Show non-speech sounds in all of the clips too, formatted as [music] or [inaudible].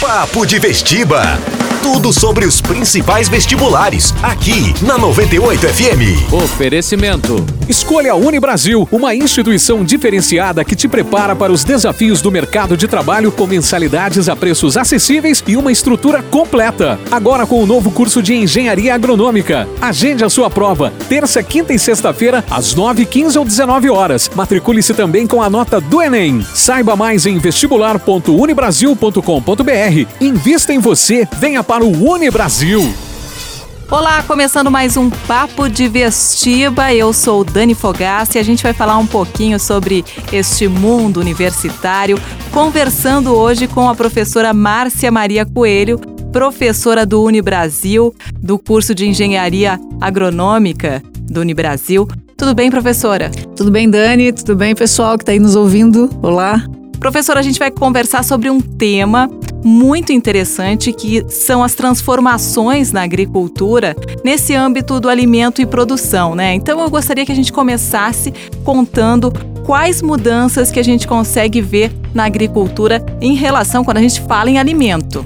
Papo de Vestiba. Tudo sobre os principais vestibulares, aqui na 98 FM. Oferecimento. Escolha a Unibrasil, uma instituição diferenciada que te prepara para os desafios do mercado de trabalho com mensalidades a preços acessíveis e uma estrutura completa. Agora com o novo curso de Engenharia Agronômica. Agende a sua prova, terça, quinta e sexta-feira, às 9, 15 ou 19 horas. Matricule-se também com a nota do Enem. Saiba mais em vestibular.unibrasil.com.br. Invista em você, venha para o Unibrasil. Olá, começando mais um Papo de Vestiba. Eu sou Dani Fogassi e a gente vai falar um pouquinho sobre este mundo universitário, conversando hoje com a professora Márcia Maria Coelho, professora do Unibrasil, do curso de Engenharia Agronômica do Unibrasil. Tudo bem, professora? Tudo bem, Dani? Tudo bem, pessoal que está aí nos ouvindo? Olá. Professora, a gente vai conversar sobre um tema muito interessante que são as transformações na agricultura nesse âmbito do alimento e produção, né? Então eu gostaria que a gente começasse contando quais mudanças que a gente consegue ver na agricultura em relação quando a gente fala em alimento.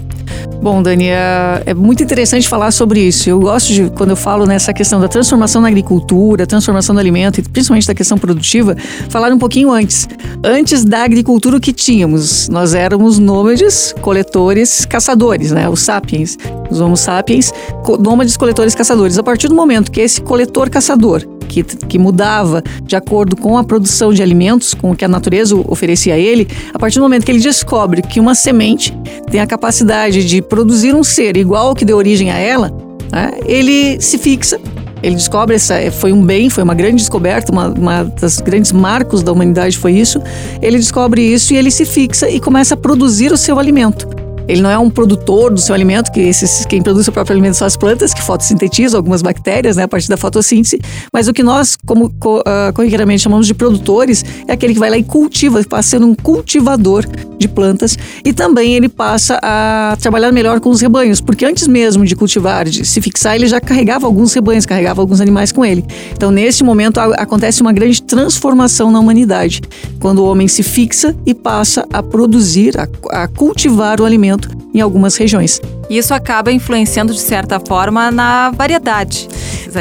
Bom, Dani, é, é, muito interessante falar sobre isso. Eu gosto de, quando eu falo nessa questão da transformação na agricultura, transformação do alimento e principalmente da questão produtiva, falar um pouquinho antes. Antes da agricultura, o que tínhamos? Nós éramos nômades, coletores, caçadores, né? Os sapiens, os homo sapiens, nômades, coletores, caçadores. A partir do momento que esse coletor-caçador que, que mudava de acordo com a produção de alimentos, com o que a natureza oferecia a ele, a partir do momento que ele descobre que uma semente tem a capacidade de produzir um ser igual ao que deu origem a ela, né, ele se fixa ele descobre essa foi um bem, foi uma grande descoberta, uma, uma das grandes marcos da humanidade foi isso. Ele descobre isso e ele se fixa e começa a produzir o seu alimento. Ele não é um produtor do seu alimento, que esses, quem produz o próprio alimento são as plantas, que fotossintetizam algumas bactérias, né, a partir da fotossíntese. Mas o que nós, como uh, corriqueiramente chamamos de produtores, é aquele que vai lá e cultiva, passa sendo um cultivador de plantas. E também ele passa a trabalhar melhor com os rebanhos, porque antes mesmo de cultivar, de se fixar, ele já carregava alguns rebanhos, carregava alguns animais com ele. Então, neste momento, a, acontece uma grande transformação na humanidade, quando o homem se fixa e passa a produzir, a, a cultivar o alimento em algumas regiões. Isso acaba influenciando de certa forma na variedade.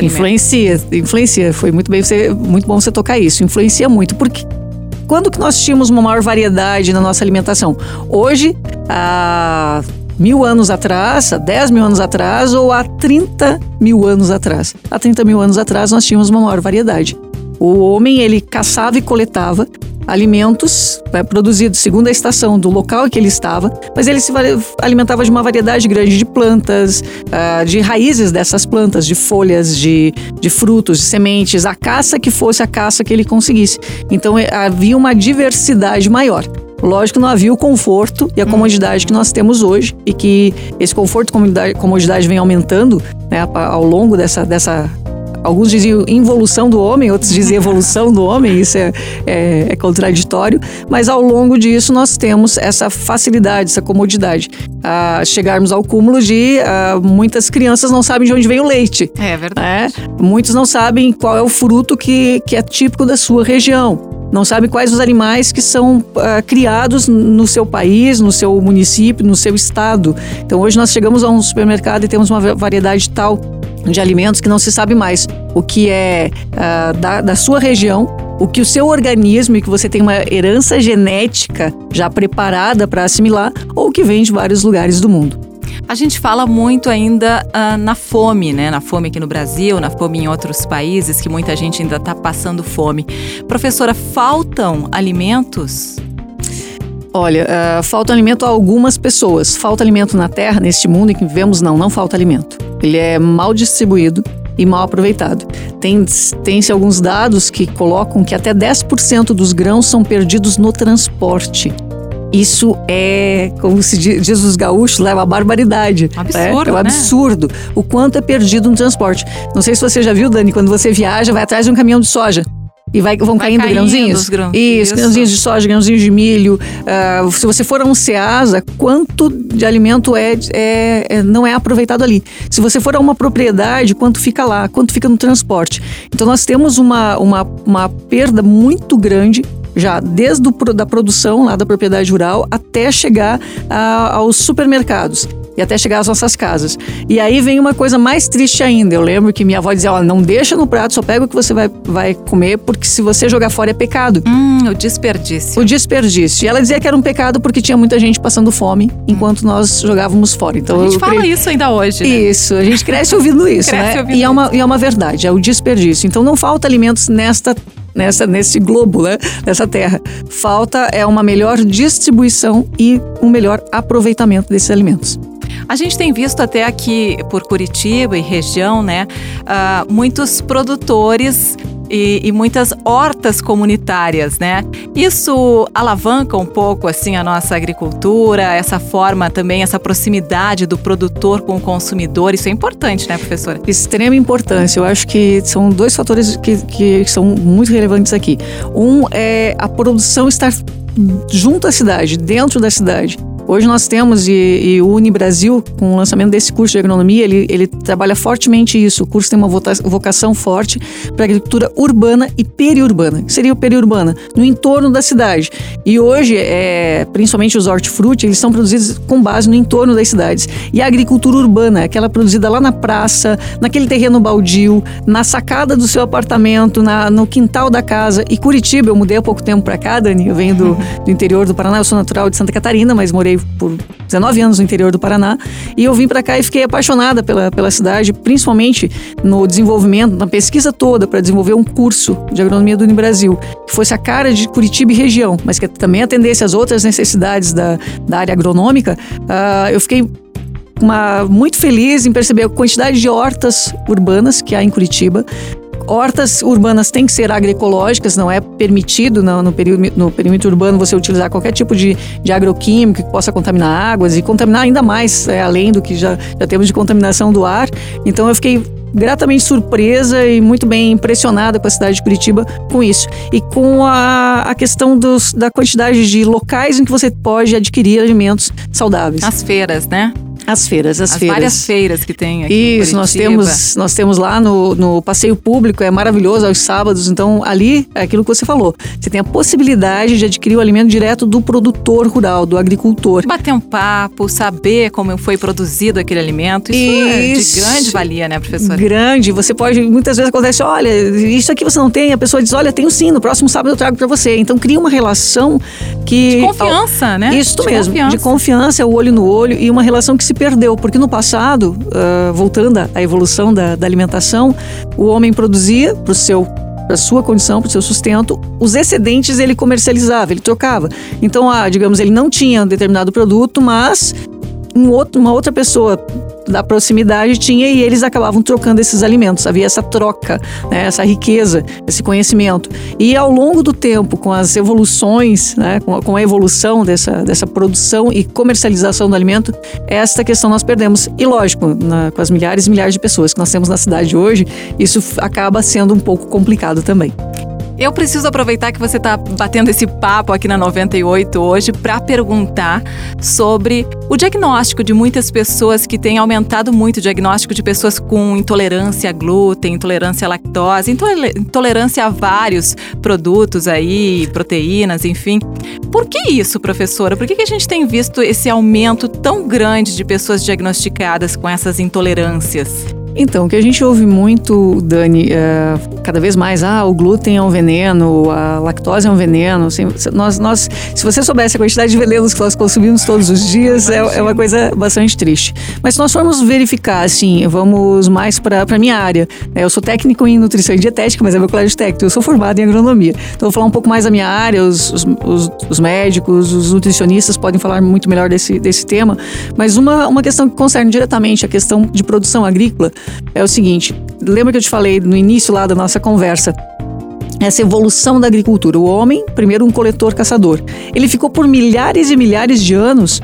Influencia, influencia. Foi muito bem, você, muito bom você tocar isso. Influencia muito, porque quando que nós tínhamos uma maior variedade na nossa alimentação? Hoje, há mil anos atrás, há 10 mil anos atrás ou há 30 mil anos atrás? Há 30 mil anos atrás nós tínhamos uma maior variedade. O homem ele caçava e coletava alimentos né, produzidos segundo a estação do local em que ele estava, mas ele se alimentava de uma variedade grande de plantas, uh, de raízes dessas plantas, de folhas, de, de frutos, de sementes, a caça que fosse a caça que ele conseguisse. Então é, havia uma diversidade maior. Lógico não havia o conforto e a comodidade que nós temos hoje e que esse conforto e comodidade, comodidade vem aumentando né, ao longo dessa, dessa Alguns diziam involução do homem, outros dizem evolução do homem, isso é, é, é, contraditório, mas ao longo disso nós temos essa facilidade, essa comodidade. A chegarmos ao cúmulo de uh, muitas crianças não sabem de onde vem o leite. É verdade. É? Muitos não sabem qual é o fruto que, que é típico da sua região não sabe quais os animais que são uh, criados no seu país, no seu município, no seu estado. Então hoje nós chegamos a um supermercado e temos uma variedade tal de alimentos que não se sabe mais o que é uh, da, da sua região, o que o seu organismo e que você tem uma herança genética já preparada para assimilar ou que vem de vários lugares do mundo. A gente fala muito ainda uh, na fome, né? Na fome aqui no Brasil, na fome em outros países, que muita gente ainda está passando fome. Professora, faltam alimentos? Olha, uh, falta alimento a algumas pessoas. Falta alimento na Terra, neste mundo em que vivemos, não, não falta alimento. Ele é mal distribuído e mal aproveitado. Tem-se tem alguns dados que colocam que até 10% dos grãos são perdidos no transporte. Isso é, como se diz os gaúchos, leva a barbaridade. Absurdo, é, é um né? absurdo. Né? O quanto é perdido no transporte. Não sei se você já viu, Dani, quando você viaja, vai atrás de um caminhão de soja. E vai, vão vai caindo, caindo grãozinhos? Grãos. Isso, grãozinhos de soja, grãozinhos de milho. Uh, se você for a um Ceasa, quanto de alimento é, é, é, não é aproveitado ali? Se você for a uma propriedade, quanto fica lá? Quanto fica no transporte? Então nós temos uma, uma, uma perda muito grande já desde a da produção lá da propriedade rural até chegar a, aos supermercados e até chegar às nossas casas. E aí vem uma coisa mais triste ainda. Eu lembro que minha avó dizia: Olha, não deixa no prato, só pega o que você vai, vai comer, porque se você jogar fora é pecado. Hum, o desperdício. O desperdício. E ela dizia que era um pecado porque tinha muita gente passando fome enquanto hum. nós jogávamos fora. Então, a gente fala isso ainda hoje. Né? Isso, a gente cresce ouvindo [laughs] isso, cresce né? Ouvindo e, é uma, e é uma verdade, é o desperdício. Então não falta alimentos nesta nessa, nesse globo, né? Nessa terra. Falta é uma melhor distribuição e um melhor aproveitamento desses alimentos. A gente tem visto até aqui por Curitiba e região, né, uh, muitos produtores e, e, muitas hortas comunitárias, né? Isso alavanca um pouco assim a nossa agricultura, essa forma também, essa proximidade do produtor com o consumidor. Isso é importante, né, professora? Extrema importância. Eu acho que são dois fatores que, que são muito relevantes aqui. Um é a produção estar junto à cidade, dentro da cidade. Hoje nós temos, e, e o Unibrasil, com o lançamento desse curso de agronomia, ele, ele trabalha fortemente isso. O curso tem uma vocação forte para agricultura urbana e periurbana. Que seria o periurbana? No entorno da cidade. E hoje, é, principalmente os hortifruti, eles são produzidos com base no entorno das cidades. E a agricultura urbana, aquela produzida lá na praça, naquele terreno baldio, na sacada do seu apartamento, na, no quintal da casa. E Curitiba, eu mudei há pouco tempo para cá, Dani, eu venho do, [laughs] do interior do Paraná, eu sou natural de Santa Catarina, mas morei por 19 anos no interior do Paraná e eu vim para cá e fiquei apaixonada pela, pela cidade, principalmente no desenvolvimento, na pesquisa toda para desenvolver um curso de agronomia do Unibrasil, que fosse a cara de Curitiba e região, mas que também atendesse às outras necessidades da, da área agronômica. Uh, eu fiquei uma, muito feliz em perceber a quantidade de hortas urbanas que há em Curitiba, hortas urbanas têm que ser agroecológicas, não é permitido no, período, no perímetro urbano você utilizar qualquer tipo de, de agroquímico que possa contaminar águas e contaminar ainda mais, é, além do que já, já temos de contaminação do ar. Então eu fiquei gratamente surpresa e muito bem impressionada com a cidade de Curitiba com isso. E com a, a questão dos, da quantidade de locais em que você pode adquirir alimentos saudáveis. As feiras, né? As feiras, as, as feiras. várias feiras que tem aqui. Isso, nós temos, nós temos lá no, no passeio público, é maravilhoso aos sábados. Então, ali é aquilo que você falou. Você tem a possibilidade de adquirir o alimento direto do produtor rural, do agricultor. Bater um papo, saber como foi produzido aquele alimento. Isso, isso. é de grande valia, né, professora? Grande. Você pode, muitas vezes acontece, olha, isso aqui você não tem, a pessoa diz, olha, tenho sim, no próximo sábado eu trago para você. Então, cria uma relação que. De confiança, né? Isso de mesmo. Confiança. De confiança, o olho no olho e uma relação que se perdeu, porque no passado, uh, voltando à evolução da, da alimentação, o homem produzia para o seu para sua condição, para o seu sustento, os excedentes ele comercializava, ele trocava. Então, ah, digamos, ele não tinha um determinado produto, mas um outro, uma outra pessoa da proximidade tinha e eles acabavam trocando esses alimentos. Havia essa troca, né, essa riqueza, esse conhecimento. E ao longo do tempo, com as evoluções, né, com, a, com a evolução dessa, dessa produção e comercialização do alimento, esta questão nós perdemos. E lógico, na, com as milhares e milhares de pessoas que nós temos na cidade hoje, isso acaba sendo um pouco complicado também. Eu preciso aproveitar que você está batendo esse papo aqui na 98 hoje para perguntar sobre o diagnóstico de muitas pessoas que têm aumentado muito o diagnóstico de pessoas com intolerância a glúten, intolerância à lactose, intolerância a vários produtos aí, proteínas, enfim. Por que isso, professora? Por que, que a gente tem visto esse aumento tão grande de pessoas diagnosticadas com essas intolerâncias? Então, o que a gente ouve muito, Dani, é, cada vez mais, ah, o glúten é um veneno, a lactose é um veneno. Assim, nós, nós, se você soubesse a quantidade de venenos que nós consumimos todos os dias, é, é, uma coisa bastante triste. Mas se nós formos verificar, assim, vamos mais para a minha área. Né? Eu sou técnico em nutrição e dietética, mas é meu colégio técnico. Eu sou formado em agronomia. Então, vou falar um pouco mais da minha área. Os, os, os, os médicos, os nutricionistas podem falar muito melhor desse, desse tema. Mas uma, uma questão que concerne diretamente a questão de produção agrícola é o seguinte: lembra que eu te falei no início lá da nossa conversa? Essa evolução da agricultura. O homem, primeiro um coletor-caçador. Ele ficou por milhares e milhares de anos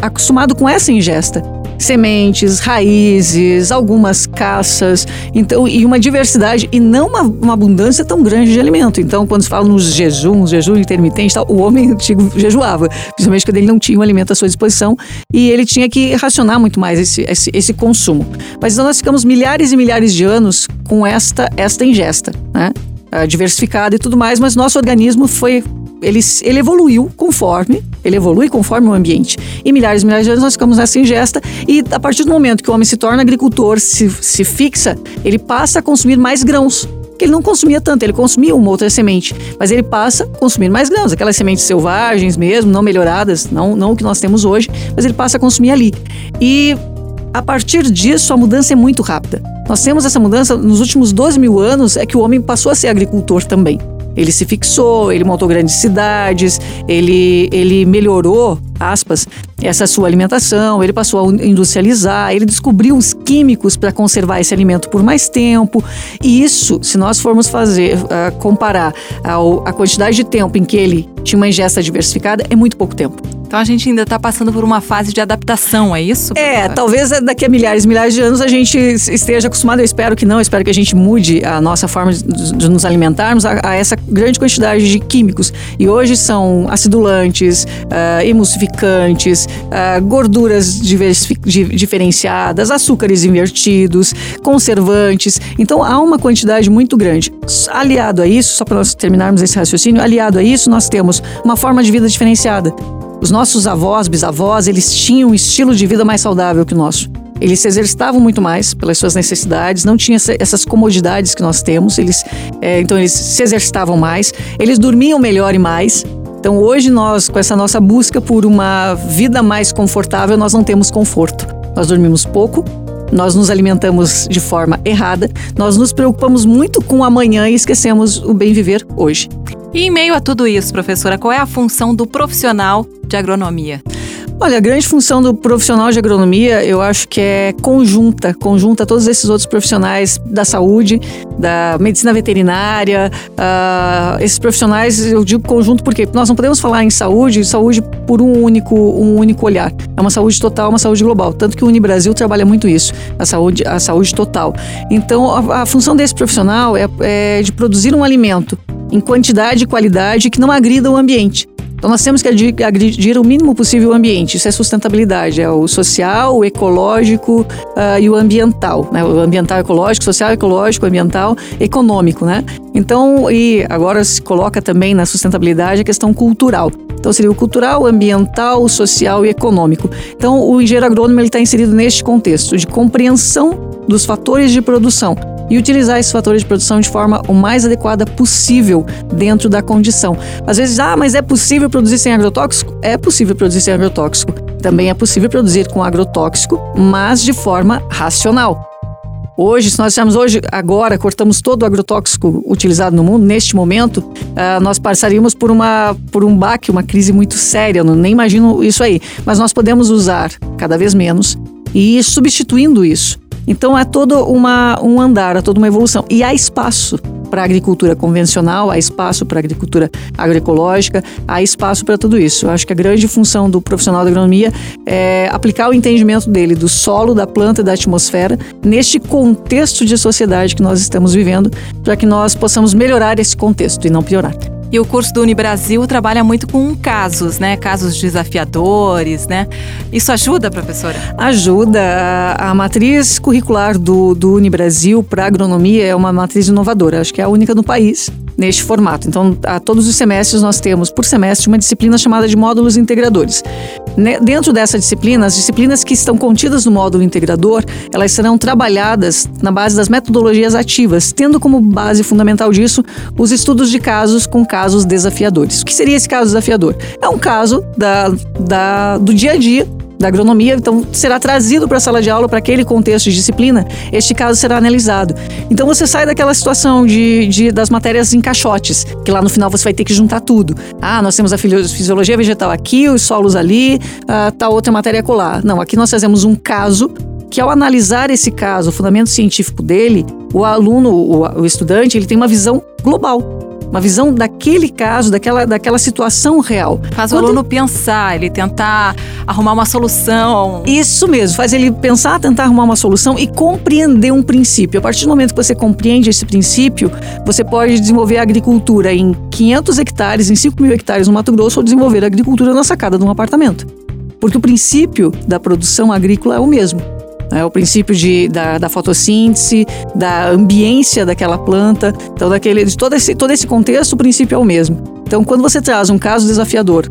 acostumado com essa ingesta sementes, raízes, algumas caças, então e uma diversidade e não uma, uma abundância tão grande de alimento. Então, quando se fala nos jejuns, jejum intermitente, tal, o homem antigo jejuava, principalmente quando ele não tinha o alimento à sua disposição e ele tinha que racionar muito mais esse, esse, esse consumo. Mas então nós ficamos milhares e milhares de anos com esta esta ingesta, né? diversificada e tudo mais, mas nosso organismo foi ele, ele evoluiu conforme, ele evolui conforme o ambiente. E milhares e milhares de anos nós ficamos nessa ingesta e a partir do momento que o homem se torna agricultor, se, se fixa, ele passa a consumir mais grãos que ele não consumia tanto, ele consumia uma outra semente, mas ele passa a consumir mais grãos, aquelas sementes selvagens mesmo, não melhoradas, não, não o que nós temos hoje, mas ele passa a consumir ali. E a partir disso, a mudança é muito rápida. Nós temos essa mudança nos últimos 12 mil anos, é que o homem passou a ser agricultor também. Ele se fixou, ele montou grandes cidades, ele, ele melhorou, aspas, essa sua alimentação, ele passou a industrializar, ele descobriu os químicos para conservar esse alimento por mais tempo. E isso, se nós formos fazer, uh, comparar ao, a quantidade de tempo em que ele tinha uma ingesta diversificada, é muito pouco tempo. Então a gente ainda está passando por uma fase de adaptação, é isso? É, talvez daqui a milhares e milhares de anos a gente esteja acostumado, eu espero que não, espero que a gente mude a nossa forma de, de nos alimentarmos a, a, essa grande quantidade de químicos. E hoje são acidulantes, uh, emulsificantes, uh, gorduras diferenciadas, açúcares invertidos, conservantes. Então há uma quantidade muito grande. Aliado a isso, só para nós terminarmos esse raciocínio, aliado a isso, nós temos uma forma de vida diferenciada. Os nossos avós, bisavós, eles tinham um estilo de vida mais saudável que o nosso. Eles se exercitavam muito mais pelas suas necessidades, não tinham essas comodidades que nós temos. Eles, é, então eles se exercitavam mais, eles dormiam melhor e mais. Então hoje nós, com essa nossa busca por uma vida mais confortável, nós não temos conforto. Nós dormimos pouco, nós nos alimentamos de forma errada, nós nos preocupamos muito com o amanhã e esquecemos o bem viver hoje. E em meio a tudo isso, professora, qual é a função do profissional de agronomia? Olha, a grande função do profissional de agronomia, eu acho que é conjunta, conjunta a todos esses outros profissionais da saúde, da medicina veterinária, uh, esses profissionais, eu digo conjunto porque nós não podemos falar em saúde, saúde por um único, um único olhar. É uma saúde total, uma saúde global. Tanto que o Unibrasil trabalha muito isso, a saúde, a saúde total. Então, a, a função desse profissional é, é de produzir um alimento em quantidade e qualidade que não agrida o ambiente. Então nós temos que agredir o mínimo possível o ambiente. Isso é sustentabilidade, é o social, o ecológico uh, e o ambiental. Né? O ambiental ecológico, social ecológico, ambiental econômico. Né? Então, e agora se coloca também na sustentabilidade a questão cultural. Então seria o cultural, ambiental, social e econômico. Então o engenheiro agrônomo está inserido neste contexto de compreensão dos fatores de produção e utilizar esses fatores de produção de forma o mais adequada possível dentro da condição. Às vezes, ah, mas é possível produzir sem agrotóxico? É possível produzir sem agrotóxico. Também é possível produzir com agrotóxico, mas de forma racional. Hoje, se nós dissermos hoje, agora, cortamos todo o agrotóxico utilizado no mundo, neste momento, uh, nós passaríamos por, uma, por um baque, uma crise muito séria, não, nem imagino isso aí. Mas nós podemos usar cada vez menos e ir substituindo isso. Então é todo uma, um andar, é toda uma evolução. E há espaço para agricultura convencional, há espaço para agricultura agroecológica, há espaço para tudo isso. Eu acho que a grande função do profissional da agronomia é aplicar o entendimento dele do solo, da planta e da atmosfera neste contexto de sociedade que nós estamos vivendo, para que nós possamos melhorar esse contexto e não piorar. E o curso do Unibrasil trabalha muito com casos, né? Casos desafiadores, né? Isso ajuda, professora? Ajuda. A, matriz curricular do, do Unibrasil para agronomia é uma matriz inovadora. Acho que é a única no país neste formato. Então, a todos os semestres nós temos por semestre uma disciplina chamada de módulos integradores. Dentro dessa disciplina, as disciplinas que estão contidas no módulo integrador, elas serão trabalhadas na base das metodologias ativas, tendo como base fundamental disso os estudos de casos com casos desafiadores. O que seria esse caso desafiador? É um caso da, da, do dia a dia da agronomia, então será trazido para a sala de aula, para aquele contexto de disciplina, este caso será analisado. Então você sai daquela situação de, de, das matérias em caixotes, que lá no final você vai ter que juntar tudo. Ah, nós temos a fisiologia vegetal aqui, os solos ali, ah, tal outra matéria colar. Não, aqui nós fazemos um caso que ao analisar esse caso, o fundamento científico dele, o aluno, o, o estudante, ele tem uma visão global uma visão daquele caso, daquela, daquela situação real. Faz Quando o aluno pensar, ele tentar arrumar uma solução. Isso mesmo, faz ele pensar, tentar arrumar uma solução e compreender um princípio. A partir do momento que você compreende esse princípio, você pode desenvolver a agricultura em 500 hectares, em 5 mil hectares no Mato Grosso, ou desenvolver a agricultura na sacada de um apartamento. Porque o princípio da produção agrícola é o mesmo. É o princípio de, da, da fotossíntese, da ambiência daquela planta. Então, daquele, de todo esse, todo esse contexto, o princípio é o mesmo. Então, quando você traz um caso desafiador,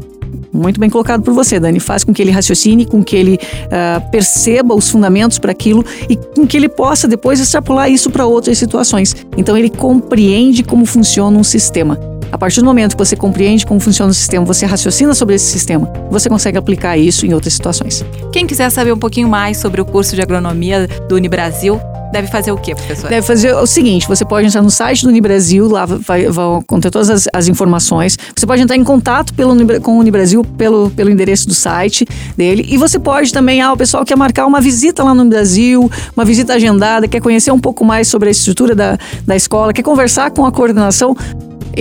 muito bem colocado por você, Dani. Faz com que ele raciocine, com que ele uh, perceba os fundamentos para aquilo e com que ele possa depois extrapolar isso para outras situações. Então, ele compreende como funciona um sistema. A partir do momento que você compreende como funciona o sistema, você raciocina sobre esse sistema, você consegue aplicar isso em outras situações. Quem quiser saber um pouquinho mais sobre o curso de agronomia do Unibrasil, Deve fazer o quê, professora? Deve fazer o seguinte: você pode entrar no site do Unibrasil, lá vai, vão conter todas as, as, informações. Você pode entrar em contato pelo, com o Unibrasil pelo, pelo endereço do site dele. E você pode também, ah, o pessoal quer marcar uma visita lá no Brasil, uma visita agendada, quer conhecer um pouco mais sobre a estrutura da, da escola, quer conversar com a coordenação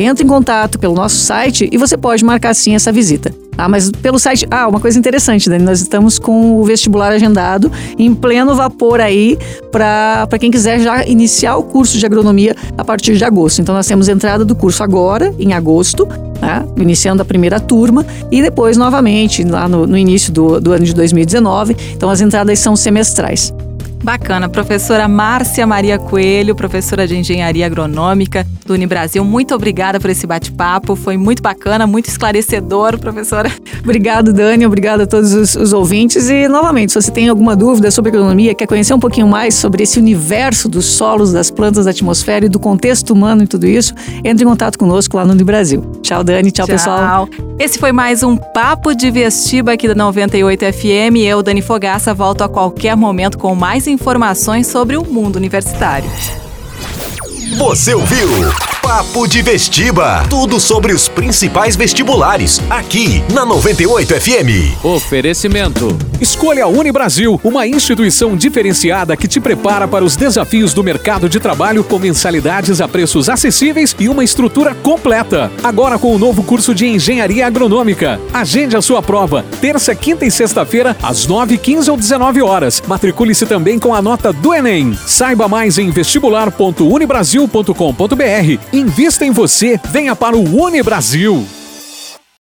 entre em contato pelo nosso site e você pode marcar sim essa visita. Ah, mas pelo site. Ah, uma coisa interessante, Dani, nós estamos com o vestibular agendado em pleno vapor aí para quem quiser já iniciar o curso de agronomia a partir de agosto. Então nós temos entrada do curso agora, em agosto, né, iniciando a primeira turma, e depois novamente lá no, no início do, do ano de 2019. Então as entradas são semestrais. Bacana. Professora Márcia Maria Coelho, professora de Engenharia Agronômica do Unibrasil, muito obrigada por esse bate-papo. Foi muito bacana, muito esclarecedor, professora. [laughs] Obrigado, Dani. Obrigado a todos os, os, ouvintes. E, novamente, se você tem alguma dúvida sobre agronomia, quer conhecer um pouquinho mais sobre esse universo dos solos, das plantas, da atmosfera e do contexto humano e tudo isso, entre em contato conosco lá no Unibrasil. Tchau, Dani. Tchau, Tchau, pessoal. Esse foi mais um Papo de Vestiba aqui da 98 FM. Eu, Dani Fogaça, volto a qualquer momento com mais informações sobre o mundo universitário. Você ouviu? Papo de Vestiba. Tudo sobre os principais vestibulares. Aqui na 98 FM. Oferecimento. Escolha a Unibrasil, uma instituição diferenciada que te prepara para os desafios do mercado de trabalho com mensalidades a preços acessíveis e uma estrutura completa. Agora com o novo curso de Engenharia Agronômica. Agende a sua prova. Terça, quinta e sexta-feira, às 9, 15 ou 19 horas. Matricule-se também com a nota do Enem. Saiba mais em vestibular.unibrasil.com.br Invista em você, venha para o Uni Brasil.